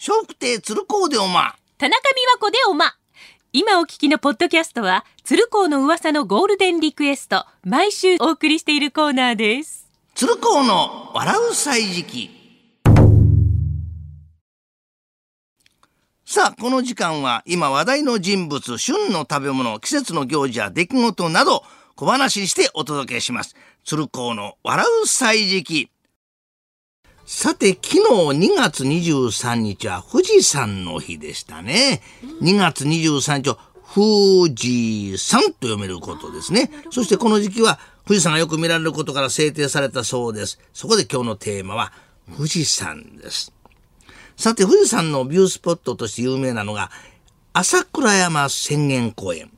笑福亭鶴光でおま。田中美和子でおま。今お聞きのポッドキャストは、鶴光の噂のゴールデンリクエスト、毎週お送りしているコーナーです。鶴光の笑う歳時記。さあ、この時間は今話題の人物、旬の食べ物、季節の行事や出来事など小話にしてお届けします。鶴光の笑う歳時記。さて、昨日2月23日は富士山の日でしたね。2月23日を富士山と読めることですね。そしてこの時期は富士山がよく見られることから制定されたそうです。そこで今日のテーマは富士山です。さて、富士山のビュースポットとして有名なのが朝倉山浅間公園。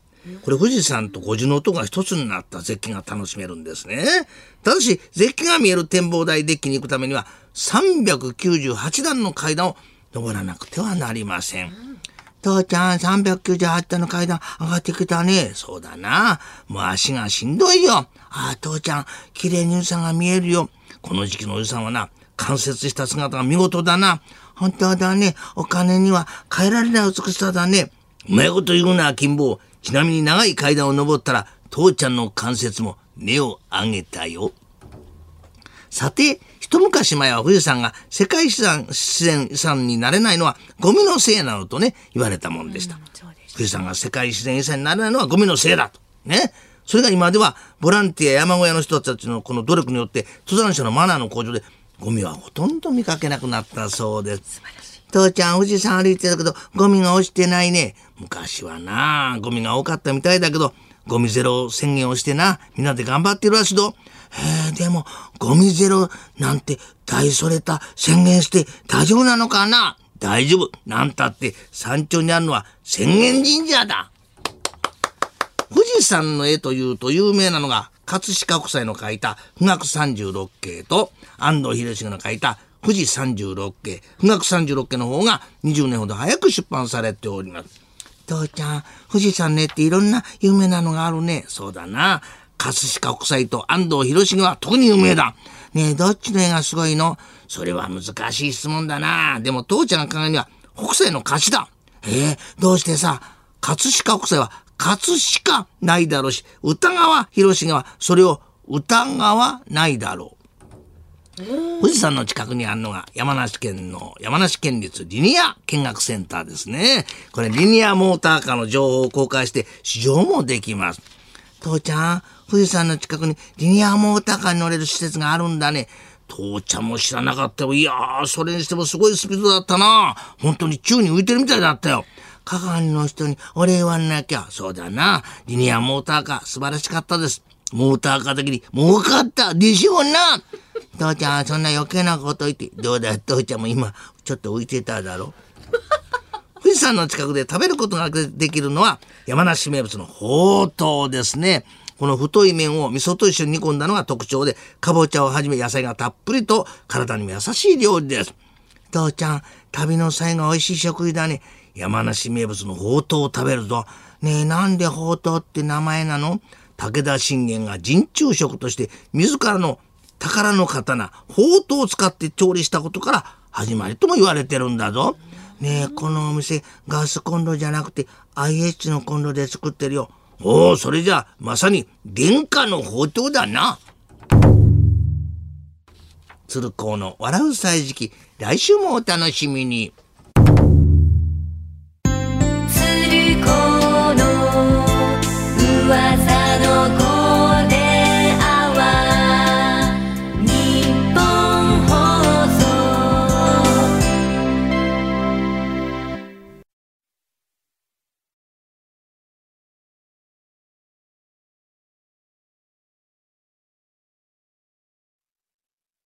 これ富士山と五重塔が一つになった絶景が楽しめるんですね。ただし、絶景が見える展望台デッキに行くためには398段の階段を登らなくてはなりません。父ちゃん、398段の階段上がってきたね。そうだな。もう足がしんどいよ。ああ、父ちゃん、綺麗に富士山が見えるよ。この時期の富士山はな、関節した姿が見事だな。本当だね。お金には変えられない美しさだね。うまいこと言うな、金坊。ちなみに長い階段を登ったら、父ちゃんの関節も根を上げたよ。さて、一昔前は富士山が世界自然遺産になれないのはゴミのせいなのとね、言われたもんでした。富士山が世界自然遺産になれないのはゴミのせいだと。ね。それが今ではボランティア山小屋の人たちのこの努力によって登山者のマナーの向上でゴミはほとんど見かけなくなったそうです。父ちゃん富士山歩いてたけどゴミが落ちてないね。昔はなゴミが多かったみたいだけどゴミゼロ宣言をしてなみんなで頑張ってるらしいぞ。へえ、でも、ゴミゼロなんて大それた宣言して大丈夫なのかな？大丈夫。なんたって山頂にあるのは浅間神社だ。富士山の絵というと有名なのが葛飾北斎の描いた富岳三十六景と安藤秀重の描いた富士三十六景。富岳三十六景の方が20年ほど早く出版されております。父ちゃん、富士山ねっていろんな有名なのがあるね。そうだな。葛飾北斎と安藤博重は特に有名だ。ねえ、どっちの絵がすごいの？それは難しい質問だな。でも父ちゃんが考えには北斎の勝ちだ。ええどうしてさ、葛飾北斎は葛飾ないだろうし、歌川博重はそれを疑わないだろう。富士山の近くにあるのが山梨県の山梨県立リニア見学センターですね。これリニアモーターカーの情報を公開して試乗もできます。父ちゃん、富士山の近くにリニアモーターカーに乗れる施設があるんだね。父ちゃんも知らなかったよ。いやー、それにしてもすごいスピードだったな。本当に宙に浮いてるみたいだったよ。係の人にお礼言わなきゃ。そうだな。リニアモーターカー素晴らしかったです。モーターカー的に儲かったでしょうな。父ちゃん、そんな余計なこと言って。どうだ、父ちゃんも今、ちょっと浮いてただろ。富士山の近くで食べることができるのは山梨名物のほうとうですね。この太い麺を味噌と一緒に煮込んだのが特徴で、かぼちゃをはじめ野菜がたっぷりと体にも優しい料理です。父ちゃん、旅の際が美味しい食事だね。山梨名物のほうとうを食べるぞ。ねえ、なんでほうとうって名前なの？武田信玄が陣中食として自らの宝の刀、ほうとうを使って調理したことから始まりとも言われてるんだぞ。ねえ、このお店、ガスコンロじゃなくて IH のコンロで作ってるよ。おお、それじゃあ、まさに殿下の宝刀だな。鶴光の笑う歳時記、来週もお楽しみに。